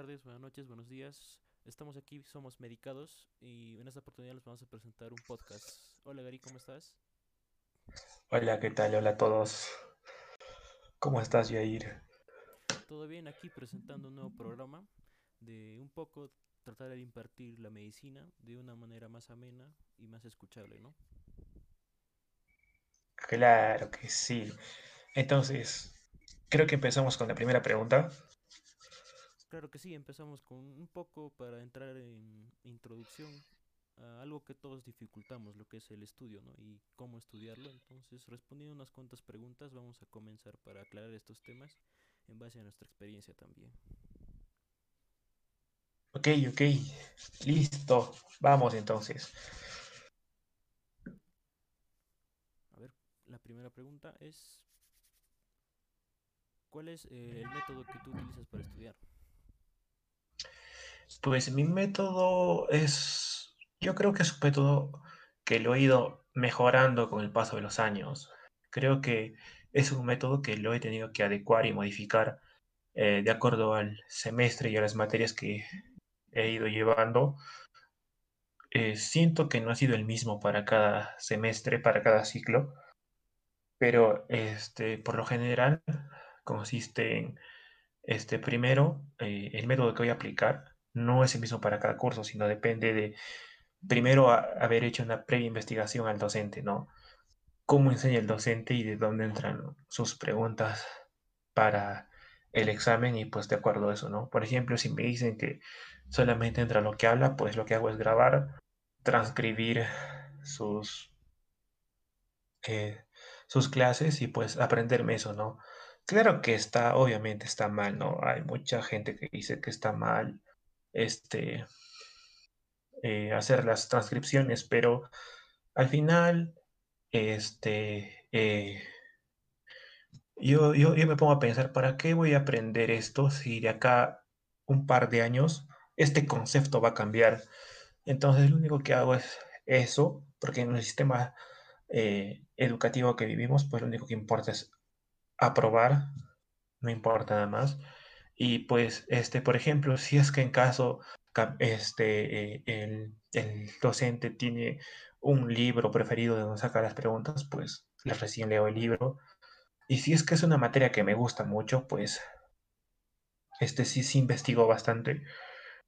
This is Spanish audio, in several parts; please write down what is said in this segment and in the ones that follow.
tardes, buenas noches, buenos días. Estamos aquí, somos Medicados y en esta oportunidad les vamos a presentar un podcast. Hola Gary, ¿cómo estás? Hola, ¿qué tal? Hola a todos. ¿Cómo estás, Yair? Todo bien, aquí presentando un nuevo programa de un poco tratar de impartir la medicina de una manera más amena y más escuchable, ¿no? Claro que sí. Entonces, creo que empezamos con la primera pregunta. Claro que sí, empezamos con un poco para entrar en introducción a algo que todos dificultamos, lo que es el estudio, ¿no? Y cómo estudiarlo. Entonces, respondiendo unas cuantas preguntas, vamos a comenzar para aclarar estos temas en base a nuestra experiencia también. Ok, ok. Listo. Vamos entonces. A ver, la primera pregunta es, ¿cuál es eh, el método que tú utilizas para estudiar? Pues mi método es, yo creo que es un método que lo he ido mejorando con el paso de los años. Creo que es un método que lo he tenido que adecuar y modificar eh, de acuerdo al semestre y a las materias que he ido llevando. Eh, siento que no ha sido el mismo para cada semestre, para cada ciclo, pero este, por lo general consiste en, este, primero, eh, el método que voy a aplicar no es el mismo para cada curso, sino depende de, primero, haber hecho una previa investigación al docente, ¿no? Cómo enseña el docente y de dónde entran sus preguntas para el examen y pues de acuerdo a eso, ¿no? Por ejemplo, si me dicen que solamente entra lo que habla, pues lo que hago es grabar, transcribir sus, eh, sus clases y pues aprenderme eso, ¿no? Claro que está, obviamente está mal, ¿no? Hay mucha gente que dice que está mal, este, eh, hacer las transcripciones, pero al final, este, eh, yo, yo, yo me pongo a pensar, ¿para qué voy a aprender esto si de acá un par de años este concepto va a cambiar? Entonces, lo único que hago es eso, porque en el sistema eh, educativo que vivimos, pues lo único que importa es aprobar, no importa nada más. Y pues, este, por ejemplo, si es que en caso ca- este, eh, el, el docente tiene un libro preferido de donde saca las preguntas, pues les recién leo el libro. Y si es que es una materia que me gusta mucho, pues este sí, sí investigo bastante.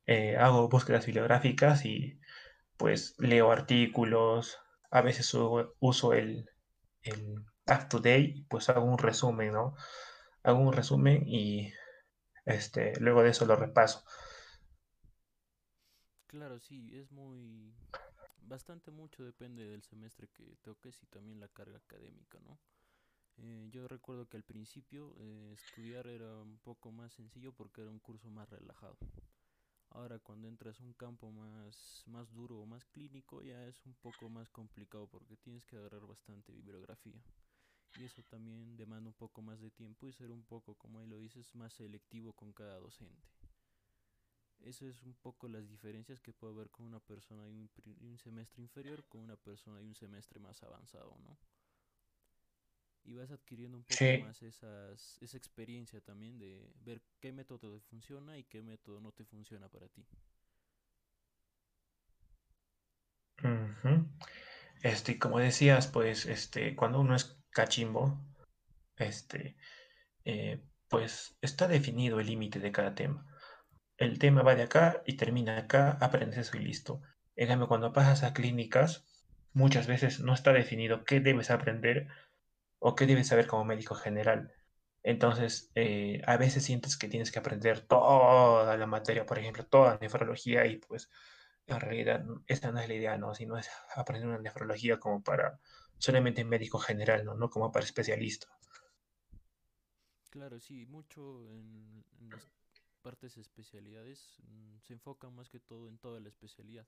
Eh, hago búsquedas bibliográficas y pues leo artículos. A veces uso el, el Up to Date, pues hago un resumen, ¿no? Hago un resumen y este, luego de eso lo repaso. Claro, sí, es muy, bastante mucho depende del semestre que toques y también la carga académica, ¿no? Eh, yo recuerdo que al principio eh, estudiar era un poco más sencillo porque era un curso más relajado. Ahora cuando entras a un campo más, más duro o más clínico ya es un poco más complicado porque tienes que agarrar bastante bibliografía. Y eso también demanda un poco más de tiempo y ser un poco, como ahí lo dices, más selectivo con cada docente. Eso es un poco las diferencias que puede haber con una persona de un, semestre inferior con una persona de un semestre más avanzado, ¿no? y vas adquiriendo un poco Sí, más esas, esa experiencia también de ver qué método te funciona y qué método no te funciona para ti. Este, como decías, pues, este, cuando uno es cachimbo, este, eh, pues está definido el límite de cada tema. El tema va de acá y termina acá, aprendes eso y listo. En cuando pasas a clínicas, muchas veces no está definido qué debes aprender o qué debes saber como médico general. Entonces, eh, a veces sientes que tienes que aprender toda la materia, por ejemplo, toda nefrología y pues en realidad esa no es la idea, ¿no? Sino es aprender una nefrología como para solamente médico general, ¿no? No como para especialista. Claro, sí, mucho en, en las partes especialidades mm, se enfocan más que todo en toda la especialidad,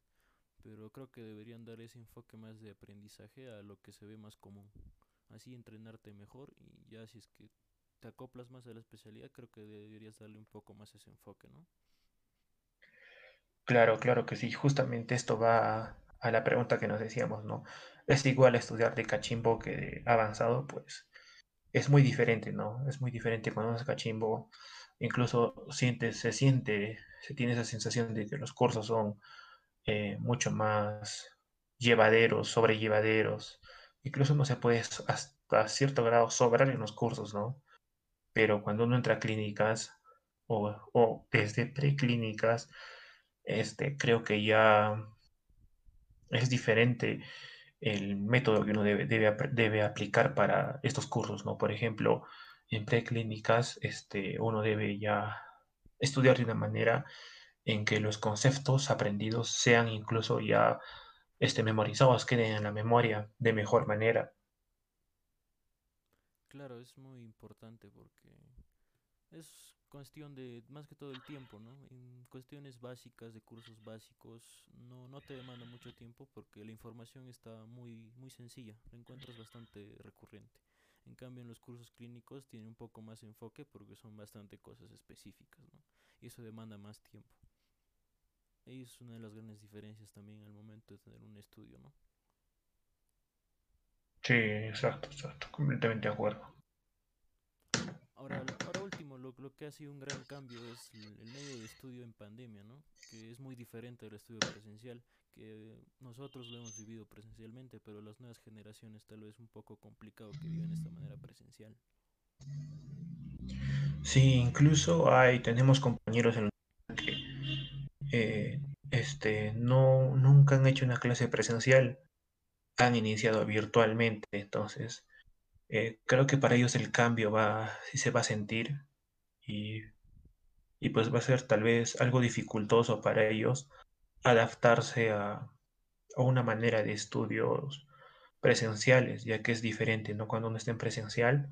pero creo que deberían dar ese enfoque más de aprendizaje a lo que se ve más común. Así entrenarte mejor y ya si es que te acoplas más a la especialidad, creo que deberías darle un poco más ese enfoque, ¿no? Claro, claro que sí. Justamente esto va a, la pregunta que nos decíamos, ¿no? ¿Es igual estudiar de cachimbo que de avanzado? Pues es muy diferente, ¿no? Es muy diferente cuando uno es cachimbo. incluso siente, se siente, se tiene esa sensación de que los cursos son eh, mucho más llevaderos, sobrellevaderos. Incluso no se puede hasta cierto grado sobrar en los cursos, ¿no? Pero cuando uno entra a clínicas o, o desde preclínicas, este, creo que ya es diferente el método que uno debe, debe, debe, aplicar para estos cursos, ¿no? Por ejemplo, en preclínicas, este, uno debe ya estudiar de una manera en que los conceptos aprendidos sean incluso ya este, memorizados, queden en la memoria de mejor manera. Claro, es muy importante porque es cuestión de más que todo el tiempo, ¿no? En cuestiones básicas de cursos básicos no, no te demanda mucho tiempo porque la información está muy, muy sencilla, la encuentras bastante recurrente. En cambio, en los cursos clínicos tiene un poco más enfoque porque son bastante cosas específicas, ¿no? Y eso demanda más tiempo. Y es una de las grandes diferencias también al momento de tener un estudio, ¿no? Sí, exacto, exacto, completamente de acuerdo. Ahora, lo, que ha sido un gran cambio es el, medio de estudio en pandemia, ¿no? Que es muy diferente al estudio presencial, que nosotros lo hemos vivido presencialmente, pero las nuevas generaciones tal vez un poco complicado que viven esta manera presencial. Sí, incluso hay, tenemos compañeros en que eh, este, no, nunca han hecho una clase presencial, han iniciado virtualmente, entonces eh, creo que para ellos el cambio va, sí se va a sentir y, pues va a ser tal vez algo dificultoso para ellos adaptarse a, a, una manera de estudios presenciales, ya que es diferente, ¿no? Cuando uno está en presencial,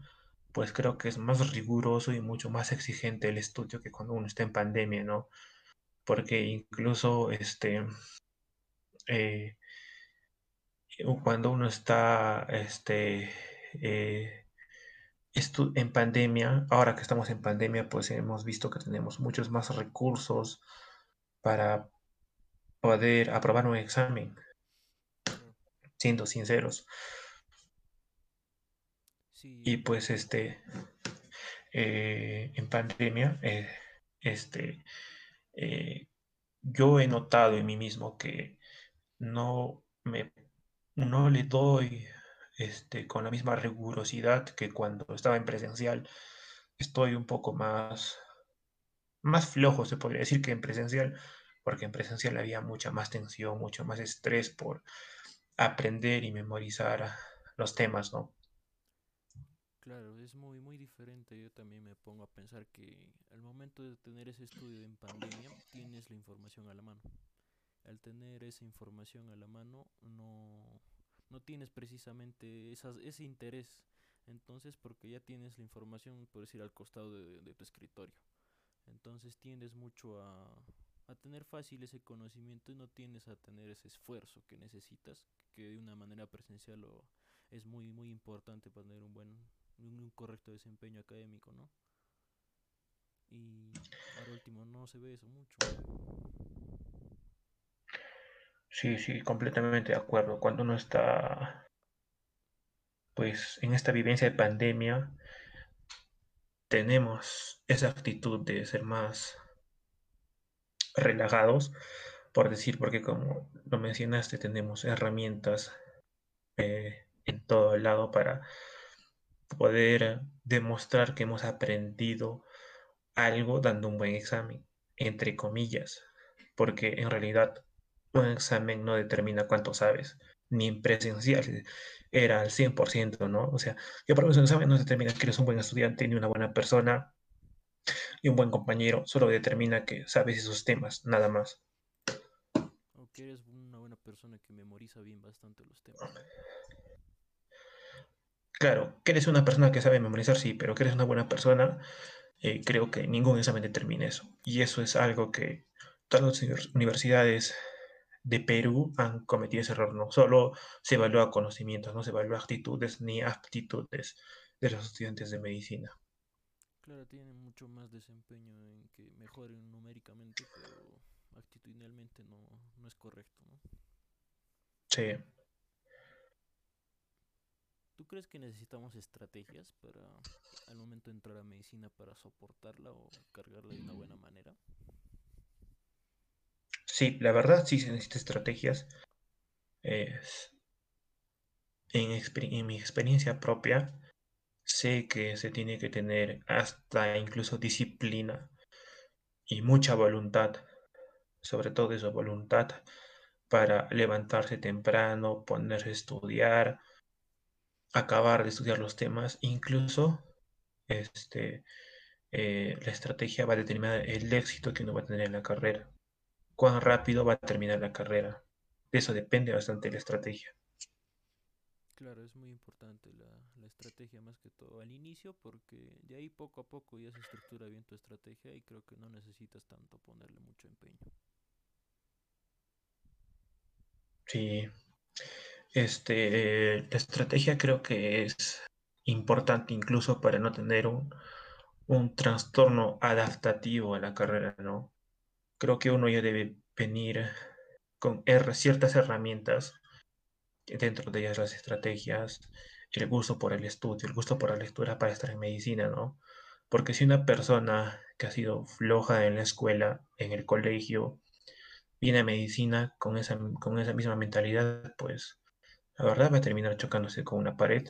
pues creo que es más riguroso y mucho más exigente el estudio que cuando uno está en pandemia, ¿no? Porque incluso este... Eh, cuando uno está este, eh, en pandemia, ahora que estamos en pandemia, pues hemos visto que tenemos muchos más recursos para poder aprobar un examen, siendo sinceros. Sí. Y pues este, eh, en pandemia, eh, este, eh, yo he notado en mí mismo que no me no le doy este, con la misma rigurosidad que cuando estaba en presencial. Estoy un poco más, más flojo, se podría decir, que en presencial, porque en presencial había mucha más tensión, mucho más estrés por aprender y memorizar los temas, ¿no? Claro, es muy, muy diferente. Yo también me pongo a pensar que al momento de tener ese estudio en pandemia, tienes la información a la mano al tener esa información a la mano no, no tienes precisamente esas, ese interés. Entonces, porque ya tienes la información, por decir, al costado de, tu escritorio. Entonces tiendes mucho a, a, tener fácil ese conocimiento y no tienes a tener ese esfuerzo que necesitas, que de una manera presencial lo, es muy, muy importante para tener un buen, un correcto desempeño académico, ¿no? Y ahora último no se ve eso mucho. Sí, sí, completamente de acuerdo. Cuando uno está, pues, en esta vivencia de pandemia, tenemos esa actitud de ser más relajados, por decir, porque como lo mencionaste, tenemos herramientas eh, en todo el lado para poder demostrar que hemos aprendido algo dando un buen examen, entre comillas, porque en realidad un examen no determina cuánto sabes, ni en presencial era al 100%, ¿no? O sea, que por un examen no determina que eres un buen estudiante ni una buena persona y un buen compañero, solo determina que sabes esos temas, nada más. O que eres una buena persona que memoriza bien bastante los temas. Claro, que eres una persona que sabe memorizar, sí, pero que eres una buena persona, eh, creo que ningún examen determina eso. Y eso es algo que todas las universidades de Perú han cometido ese error. No solo se evalúa conocimientos, no se evalúa actitudes ni aptitudes de los estudiantes de medicina. Claro, tienen mucho más desempeño en que mejoren numéricamente, pero actitudinalmente no, no es correcto, ¿no? Sí. ¿Tú crees que necesitamos estrategias para al momento de entrar a medicina para soportarla o cargarla de una buena? Sí, la verdad sí se necesitan estrategias. Es, en, mi experiencia propia, sé que se tiene que tener hasta incluso disciplina y mucha voluntad, sobre todo esa voluntad para levantarse temprano, ponerse a estudiar, acabar de estudiar los temas, incluso este, eh, la estrategia va a determinar el éxito que uno va a tener en la carrera, cuán rápido va a terminar la carrera. De eso depende bastante la estrategia. Claro, es muy importante la, la, estrategia más que todo al inicio porque de ahí poco a poco ya se estructura bien tu estrategia y creo que no necesitas tanto ponerle mucho empeño. Sí, este, la estrategia creo que es importante incluso para no tener un, un trastorno adaptativo a la carrera, ¿no? Creo que uno ya debe venir con ciertas herramientas dentro de ellas las estrategias, el gusto por el estudio, el gusto por la lectura para estar en medicina, ¿no? Porque si una persona que ha sido floja en la escuela, en el colegio, viene a medicina con esa, con esa misma mentalidad, pues la verdad va a terminar chocándose con una pared.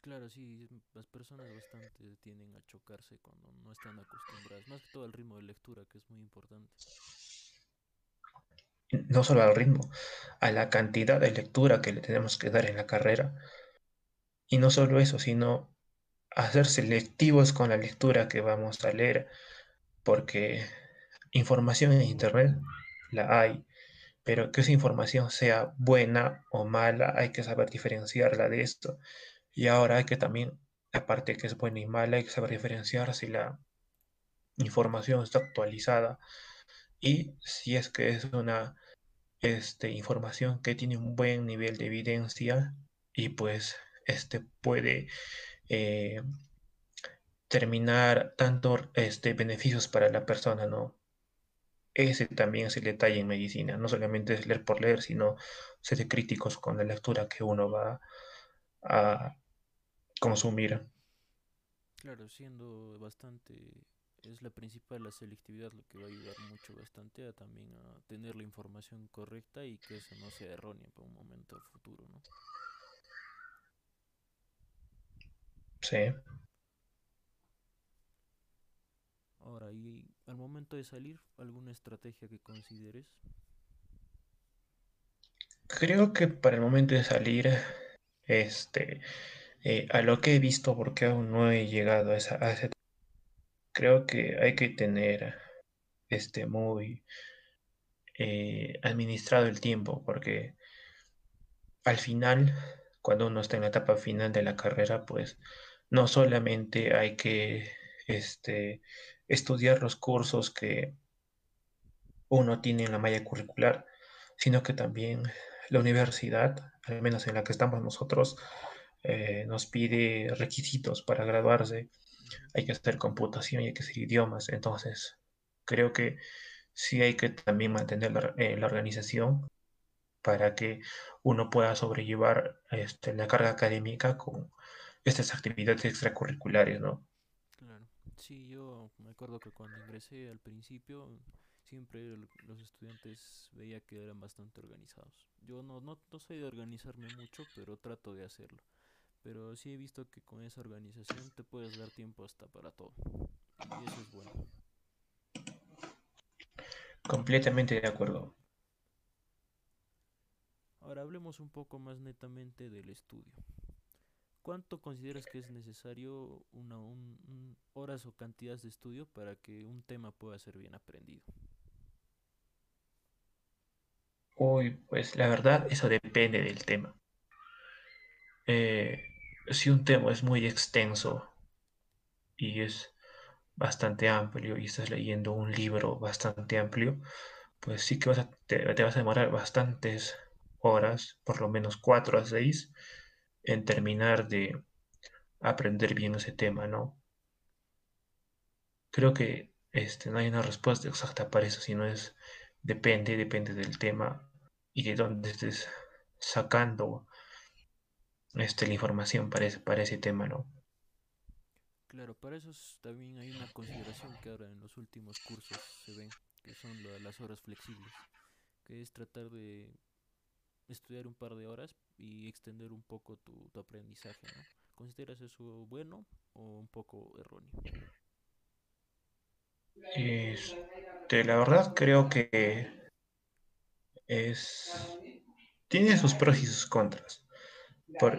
Claro, sí, las personas bastante tienden a chocarse cuando no están acostumbradas, más que todo al ritmo de lectura, que es muy importante no solo al ritmo, a la cantidad de lectura que le tenemos que dar en la carrera. Y no solo eso, sino a ser selectivos con la lectura que vamos a leer, porque información en Internet la hay, pero que esa información sea buena o mala, hay que saber diferenciarla de esto. Y ahora hay que también, aparte que es buena y mala, hay que saber diferenciar si la información está actualizada y si es que es una este, información que tiene un buen nivel de evidencia y pues este puede eh, terminar tanto este, beneficios para la persona, ¿no? Ese también es el detalle en medicina, no solamente es leer por leer, sino ser críticos con la lectura que uno va a consumir. Claro, siendo bastante es la principal, la selectividad, lo que va a ayudar mucho bastante a también a tener la información correcta y que eso no sea errónea para un momento futuro, ¿no? Sí. Ahora, y al momento de salir, ¿alguna estrategia que consideres? Creo que para el momento de salir, este, eh, a lo que he visto, porque aún no he llegado a, esa, a creo que hay que tener este muy eh, administrado el tiempo, porque al final, cuando uno está en la etapa final de la carrera, pues no solamente hay que este, estudiar los cursos que uno tiene en la malla curricular, sino que también la universidad, al menos en la que estamos nosotros, eh, nos pide requisitos para graduarse hay que hacer computación y hay que hacer idiomas. Entonces, creo que sí hay que también mantener la, eh, organización para que uno pueda sobrellevar este, la carga académica con estas actividades extracurriculares, ¿no? Claro. Sí, yo me acuerdo que cuando ingresé al principio, siempre los estudiantes veía que eran bastante organizados. Yo no, no, no soy de organizarme mucho, pero trato de hacerlo. Pero sí he visto que con esa organización te puedes dar tiempo hasta para todo. Y eso es bueno. Completamente de acuerdo. Ahora hablemos un poco más netamente del estudio. ¿Cuánto consideras que es necesario una, un, horas o cantidades de estudio para que un tema pueda ser bien aprendido? Uy, pues la verdad eso depende del tema. Eh, si un tema es muy extenso y es bastante amplio y estás leyendo un libro bastante amplio, pues sí que te, vas a demorar bastantes horas, por lo menos 4 a 6, en terminar de aprender bien ese tema, ¿no? Creo que este, no hay una respuesta exacta para eso, sino es depende, depende del tema y de dónde estés sacando este, la información para ese, para ese tema, ¿no? Claro, para eso es- también hay una consideración que ahora en los últimos cursos se ven, que son la- las horas flexibles, que es tratar de estudiar un par de horas y extender un poco tu, tu aprendizaje, ¿no? ¿Consideras eso bueno o un poco erróneo? Este, la verdad creo que es, tiene sus pros y sus contras. Por,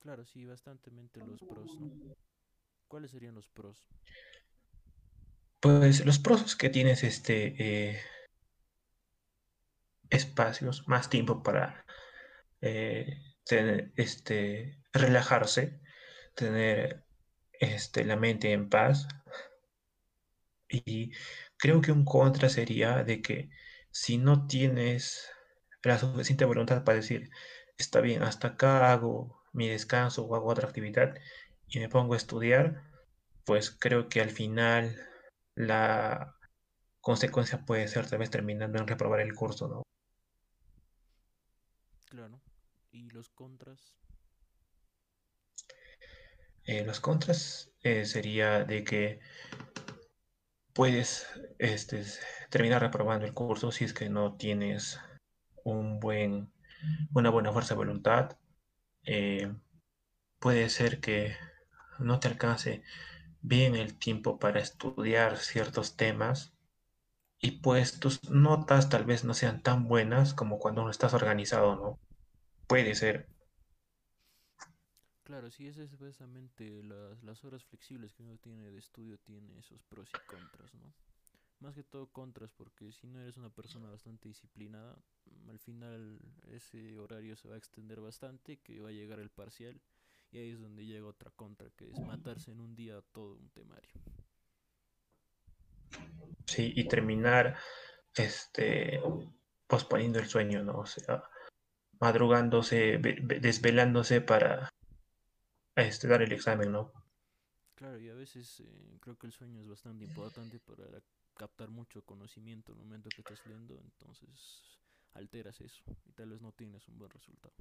Claro, sí, bastantemente los pros, ¿no? ¿Cuáles serían los pros? pues los pros es que tienes este, eh, espacios, más tiempo para eh, tener, este, relajarse, tener este, la mente en paz. Y creo que un contra sería de que si no tienes la suficiente voluntad para decir, está bien, hasta acá hago mi descanso o hago otra actividad y me pongo a estudiar, pues creo que al final la consecuencia puede ser tal vez terminando en reprobar el curso, ¿no? Claro. ¿Y los contras? Eh, los contras eh, sería de que puedes este, terminar reprobando el curso si es que no tienes un buen, una buena fuerza de voluntad. Eh, puede ser que no te alcance bien el tiempo para estudiar ciertos temas y pues tus notas tal vez no sean tan buenas como cuando no estás organizado, ¿no? Puede ser. Claro, sí, es precisamente las, las horas flexibles que uno tiene de estudio, tiene esos pros y contras, ¿no? Más que todo contras, porque si no eres una persona bastante disciplinada, mm, al final ese horario se va a extender bastante, que va a llegar el parcial, y ahí es donde llega otra contra, que es matarse en un día todo un temario. Sí, y terminar este, posponiendo el sueño, ¿no? O sea, madrugándose, ve- ve- desvelándose para este, dar el examen, ¿no? Claro, y a veces eh, creo que el sueño es bastante importante para captar mucho conocimiento en el momento que estás leyendo, entonces alteras eso y tal vez no tienes un buen resultado.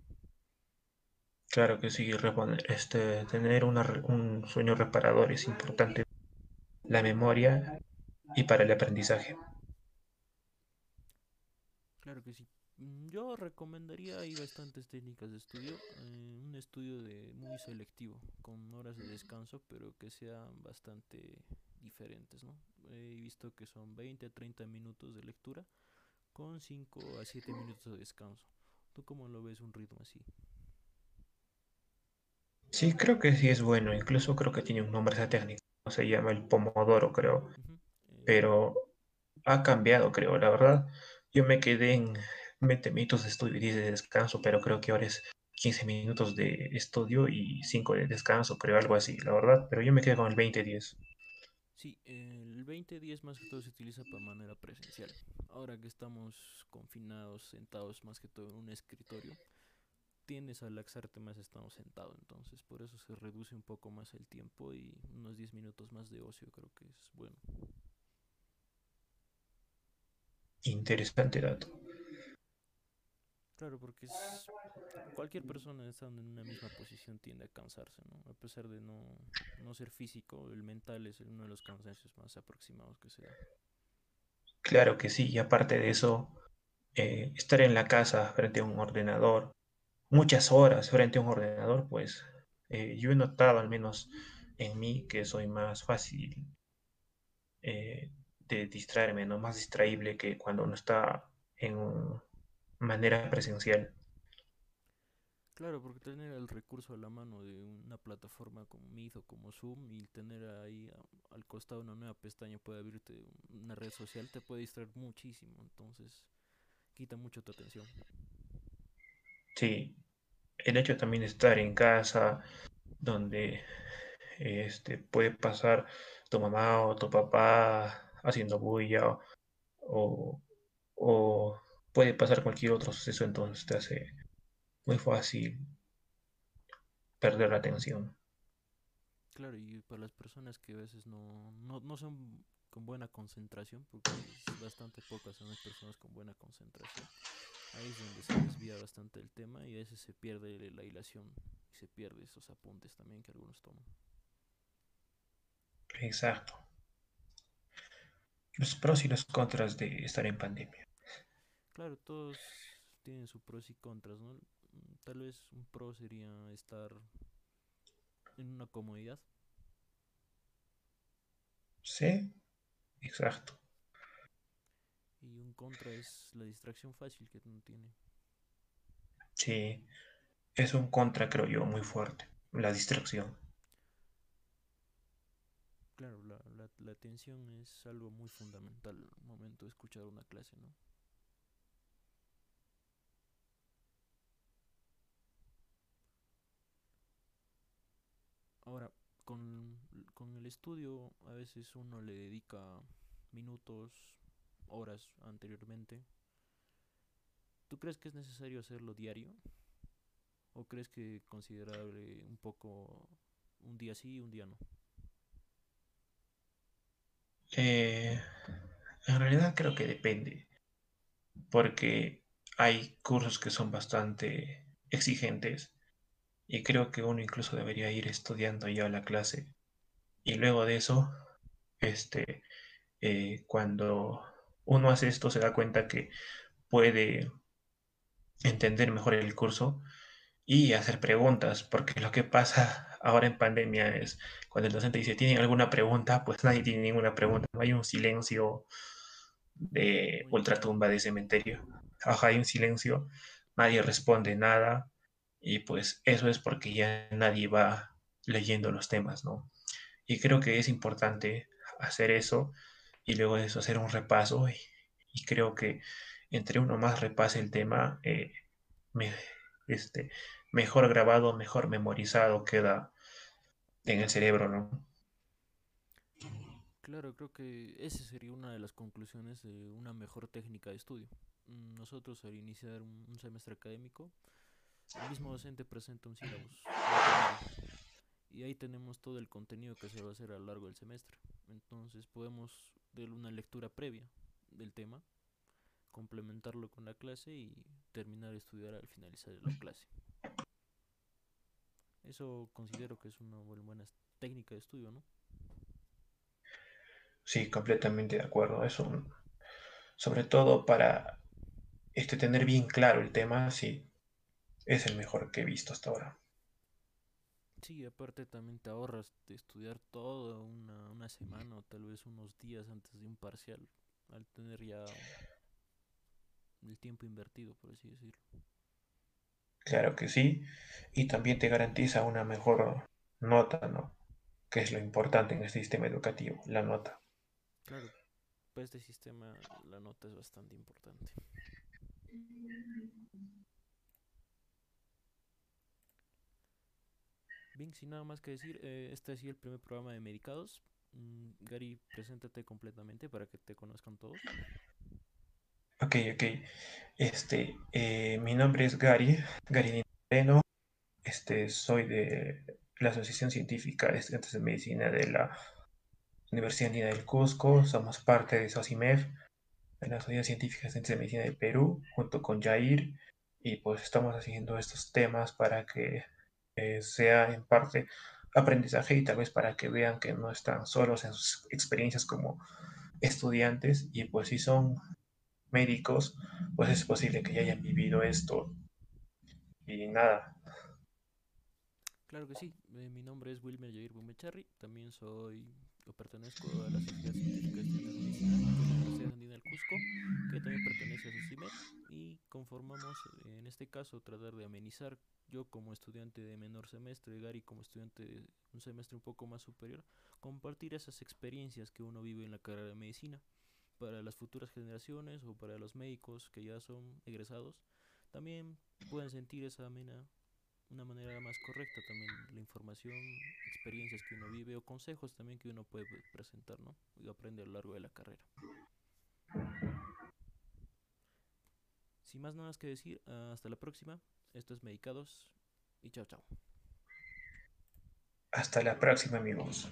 Claro que sí, este, tener una un sueño reparador es importante. La memoria y para el aprendizaje. Claro que sí. Mm, Yo recomendaría, hay bastantes técnicas de estudio, eh, un estudio de muy selectivo, con horas de descanso, pero que sean bastante diferentes, ¿no? He visto que son 20 a 30 minutos de lectura con 5 a 7 minutos de descanso. ¿Tú cómo lo ves un ritmo así? Sí, creo que sí es bueno, incluso creo que tiene un nombre esa técnica, se llama el pomodoro, creo, eh, pero ha cambiado, creo, la verdad. Yo me quedé en 20 minutos de estudio y 10 de descanso, pero creo que ahora es 15 minutos de estudio y 5 de descanso, creo, algo así, la verdad, pero yo me quedé con el 20-10. sí, el 20-10 más que todo se utiliza para manera presencial. Ahora que estamos confinados, sentados más que todo en un escritorio, tiendes a laxarte más estando sentado, entonces por eso se reduce un poco más el tiempo y unos 10 minutos más de ocio creo que es bueno. Interesante dato. Claro, porque es cualquier persona estando en una misma posición tiende a cansarse, ¿no? A pesar de no, no ser físico, el mental es uno de los cansancios más aproximados que se da. Claro que sí, y aparte de eso, eh, estar en la casa frente a un ordenador, muchas horas frente a un ordenador, pues eh, yo he notado al menos en mí que soy más fácil eh, de distraerme, ¿no? Más distraíble que cuando uno está en un- manera presencial. Claro, porque tener el recurso a la mano de una plataforma como Meet o como Zoom y tener ahí a- al costado una nueva pestaña puede abrirte una red social te puede distraer muchísimo, entonces quita mucho tu atención. Sí, el hecho también de estar en casa, donde este, puede pasar tu mamá o tu papá haciendo bulla o, o puede pasar cualquier otro suceso, entonces te hace muy fácil perder la atención. Claro, y para las personas que a veces no, no, no son con buena concentración, porque bastante pocas son las personas con buena concentración. Ahí es donde se desvía bastante el tema y a veces se pierde la hilación y se pierde esos apuntes también que algunos toman. Exacto. Los pros y los contras de estar en pandemia. Claro, todos tienen sus pros y contras, ¿no? Tal vez un pro sería estar en una comodidad. Sí, exacto. Y un contra es la distracción fácil que uno tiene. Sí, es un contra, creo yo, muy fuerte, la distracción. Claro, la, la, la atención es algo muy fundamental al momento de escuchar una clase, ¿no? Ahora, con, con el estudio a veces uno le dedica minutos, horas anteriormente. ¿Tú crees que es necesario hacerlo diario? ¿O crees que considerable un poco un día sí y un día no? Eh, en realidad creo que depende, porque hay cursos que son bastante exigentes y creo que uno incluso debería ir estudiando ya la clase. Y luego de eso, este, eh, cuando uno hace esto se da cuenta que puede entender mejor el curso y hacer preguntas, porque lo que pasa ahora en pandemia es cuando el docente dice, ¿tienen alguna pregunta? Pues nadie tiene ninguna pregunta, hay un silencio de ultratumba de cementerio, Ajá, hay un silencio, nadie responde nada y pues eso es porque ya nadie va leyendo los temas, ¿no? Y creo que es importante hacer eso y luego de eso hacer un repaso y, creo que entre uno más repase el tema, eh, este, mejor grabado, mejor memorizado queda en el cerebro, ¿no? Claro, creo que esa sería una de las conclusiones de una mejor técnica de estudio. Nosotros al iniciar un semestre académico, el mismo docente presenta un sílabus y ahí tenemos todo el contenido que se va a hacer a lo largo del semestre. Entonces podemos dar una lectura previa del tema, complementarlo con la clase y terminar de estudiar al finalizar la clase. Eso considero que es una buena técnica de estudio, ¿no? Sí, completamente de acuerdo. Eso, sobre todo para este, tener bien claro el tema, sí, es el mejor que he visto hasta ahora. Sí, aparte también te ahorras de estudiar toda una, una semana o tal vez unos días antes de un parcial, al tener ya el tiempo invertido, por así decirlo. Claro que sí, y también te garantiza una mejor nota, ¿no? Que es lo importante en este sistema educativo, la nota. Claro, para este sistema la nota es bastante importante. Bien, sin nada más que decir, eh, este ha sido el primer programa de Medicados. Mm, Gary, preséntate completamente para que te conozcan todos. Ok, ok. Este, eh, mi nombre es Gary, Gary Nintendo. Este, soy de la Asociación Científica de Estudiantes de Medicina de la Universidad Andina del Cusco. Somos parte de SOCIMEF, de la Sociedad Científica de Estudiantes de Medicina del Perú, junto con Jair. Y pues estamos haciendo estos temas para que eh, sea en parte aprendizaje y tal vez para que vean que no están solos en sus experiencias como estudiantes y pues si son médicos, pues es posible que ya hayan vivido esto. Y nada. Claro que sí, eh, mi nombre es Wilmer Jair Bumecharri, también soy, o pertenezco a la Sociedad Científica de la Universidad Andina del Cusco, que también pertenece a SOCIMED, y conformamos, en este caso, tratar de amenizar, yo como estudiante de menor semestre, Gary como estudiante de un semestre un poco más superior, compartir esas experiencias que uno vive en la carrera de medicina. Para las futuras generaciones o para los médicos que ya son egresados, también pueden sentir esa amena, una manera más correcta también la información, experiencias que uno vive o consejos también que uno puede presentar, ¿no? Y aprende a lo largo de la carrera. Sin más nada que decir, hasta la próxima. Esto es Medicados y chao chao. Hasta la próxima amigos.